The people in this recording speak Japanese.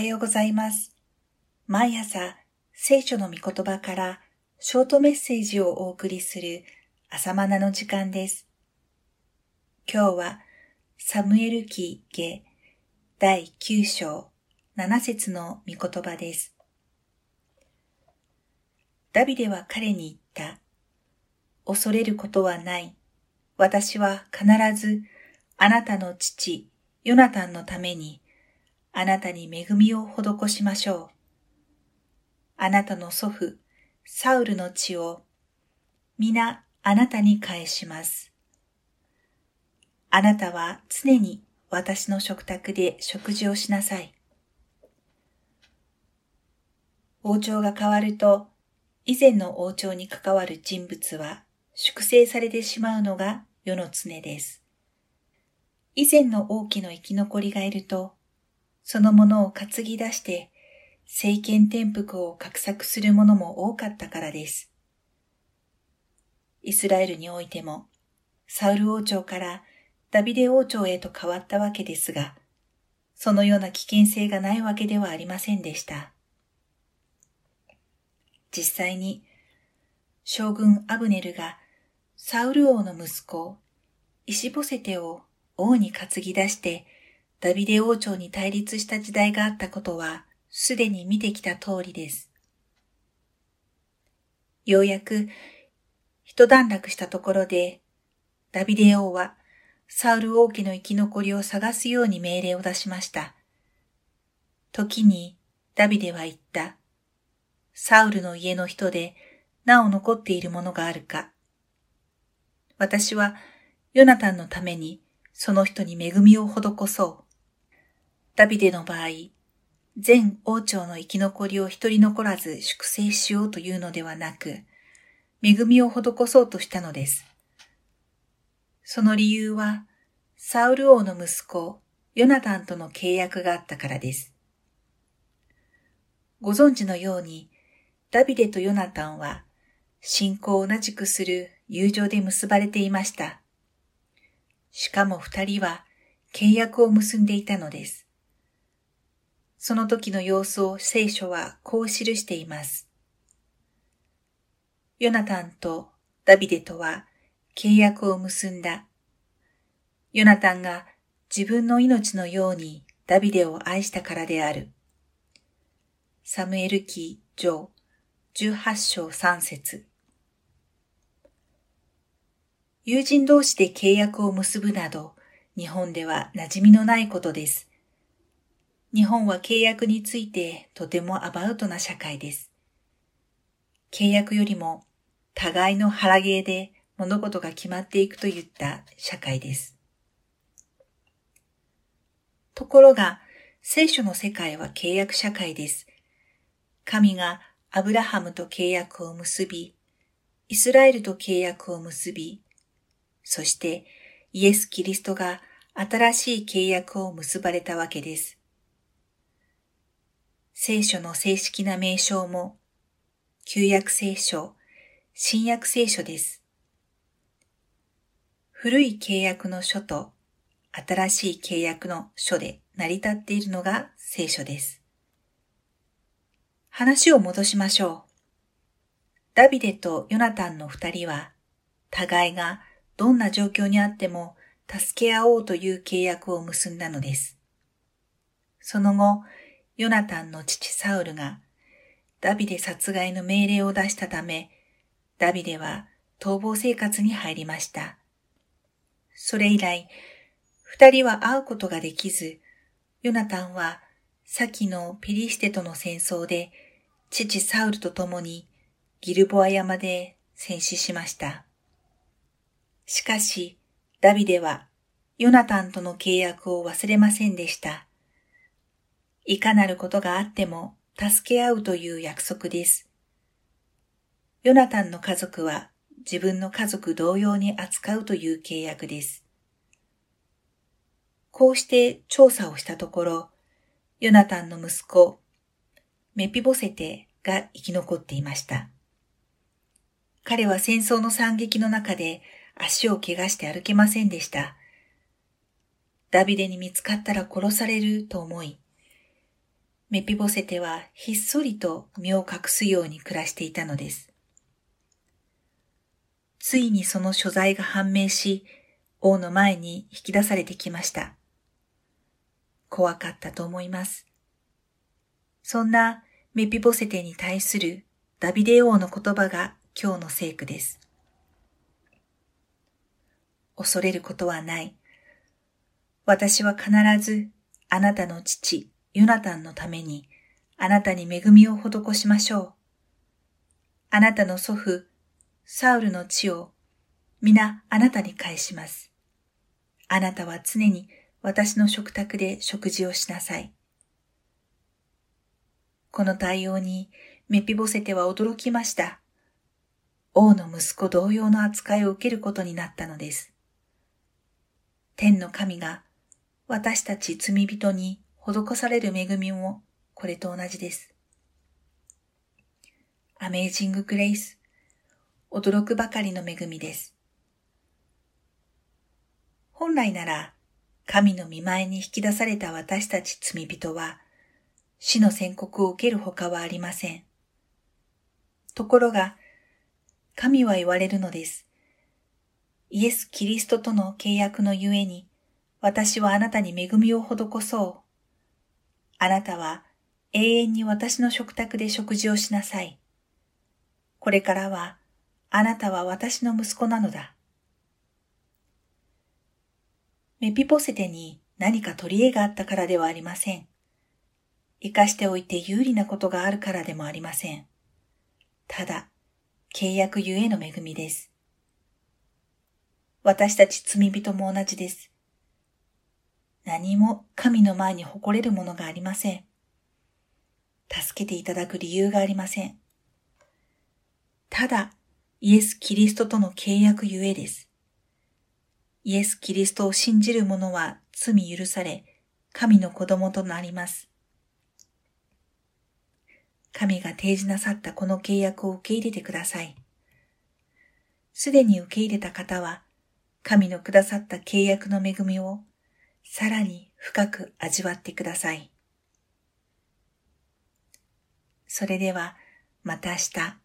はようございます。毎朝、聖書の御言葉からショートメッセージをお送りする朝マナの時間です。今日は、サムエル記下第9章7節の御言葉です。ダビデは彼に言った。恐れることはない。私は必ずあなたの父、ヨナタンのためにあなたに恵みを施しましょう。あなたの祖父、サウルの血を、皆あなたに返します。あなたは常に私の食卓で食事をしなさい。王朝が変わると、以前の王朝に関わる人物は粛清されてしまうのが世の常です。以前の王家の生き残りがいると、そのものを担ぎ出して政権転覆を画策する者も多かったからです。イスラエルにおいても、サウル王朝からダビデ王朝へと変わったわけですが、そのような危険性がないわけではありませんでした。実際に、将軍アブネルがサウル王の息子、イシボセテを王に担ぎ出してダビデ王朝に対立した時代があったことは、すでに見てきた通りです。ようやく、一段落したところで、ダビデ王は、サウル王家の生き残りを探すように命令を出しました。時に、ダビデは言った。サウルの家の人で、なお残っているものがあるか。私は、ヨナタンのために、その人に恵みを施そう。ダビデの場合、全王朝の生き残りを一人残らず粛清しようというのではなく、恵みを施そうとしたのです。その理由は、サウル王の息子、ヨナタンとの契約があったからです。ご存知のように、ダビデとヨナタンは、信仰を同じくする友情で結ばれていました。しかも二人は契約を結んでいたのです。その時の様子を聖書はこう記しています。ヨナタンとダビデとは契約を結んだ。ヨナタンが自分の命のようにダビデを愛したからである。サムエル記上18章3節友人同士で契約を結ぶなど、日本では馴染みのないことです。日本は契約についてとてもアバウトな社会です。契約よりも互いの腹芸で物事が決まっていくといった社会です。ところが、聖書の世界は契約社会です。神がアブラハムと契約を結び、イスラエルと契約を結び、そしてイエス・キリストが新しい契約を結ばれたわけです。聖書の正式な名称も、旧約聖書、新約聖書です。古い契約の書と新しい契約の書で成り立っているのが聖書です。話を戻しましょう。ダビデとヨナタンの二人は、互いがどんな状況にあっても助け合おうという契約を結んだのです。その後、ヨナタンの父サウルがダビデ殺害の命令を出したため、ダビデは逃亡生活に入りました。それ以来、二人は会うことができず、ヨナタンは先のペリシテとの戦争で父サウルと共にギルボア山で戦死しました。しかし、ダビデはヨナタンとの契約を忘れませんでした。いかなることがあっても助け合うという約束です。ヨナタンの家族は自分の家族同様に扱うという契約です。こうして調査をしたところ、ヨナタンの息子、メピボセテが生き残っていました。彼は戦争の惨劇の中で足を怪我して歩けませんでした。ダビデに見つかったら殺されると思い、メピボセテはひっそりと身を隠すように暮らしていたのです。ついにその所在が判明し、王の前に引き出されてきました。怖かったと思います。そんなメピボセテに対するダビデ王の言葉が今日の聖句です。恐れることはない。私は必ずあなたの父、ヨナタンのためにあなたに恵みを施しましょう。あなたの祖父、サウルの地を皆あなたに返します。あなたは常に私の食卓で食事をしなさい。この対応にメピボセテは驚きました。王の息子同様の扱いを受けることになったのです。天の神が私たち罪人に施される恵みもこれと同じです。アメージンググレイス、驚くばかりの恵みです。本来なら神の見前に引き出された私たち罪人は死の宣告を受けるほかはありません。ところが、神は言われるのです。イエス・キリストとの契約のゆえに、私はあなたに恵みを施そう。あなたは永遠に私の食卓で食事をしなさい。これからは、あなたは私の息子なのだ。メピポセテに何か取り柄があったからではありません。生かしておいて有利なことがあるからでもありません。ただ、契約ゆえの恵みです。私たち罪人も同じです。何も神の前に誇れるものがありません。助けていただく理由がありません。ただ、イエス・キリストとの契約ゆえです。イエス・キリストを信じる者は罪許され、神の子供となります。神が提示なさったこの契約を受け入れてください。すでに受け入れた方は、神のくださった契約の恵みをさらに深く味わってください。それではまた明日。